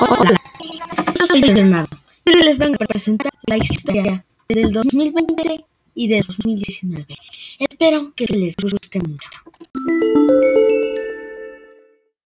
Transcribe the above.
Hola, soy Leonardo y les vengo a presentar la historia del 2020 y del 2019. Espero que les guste mucho.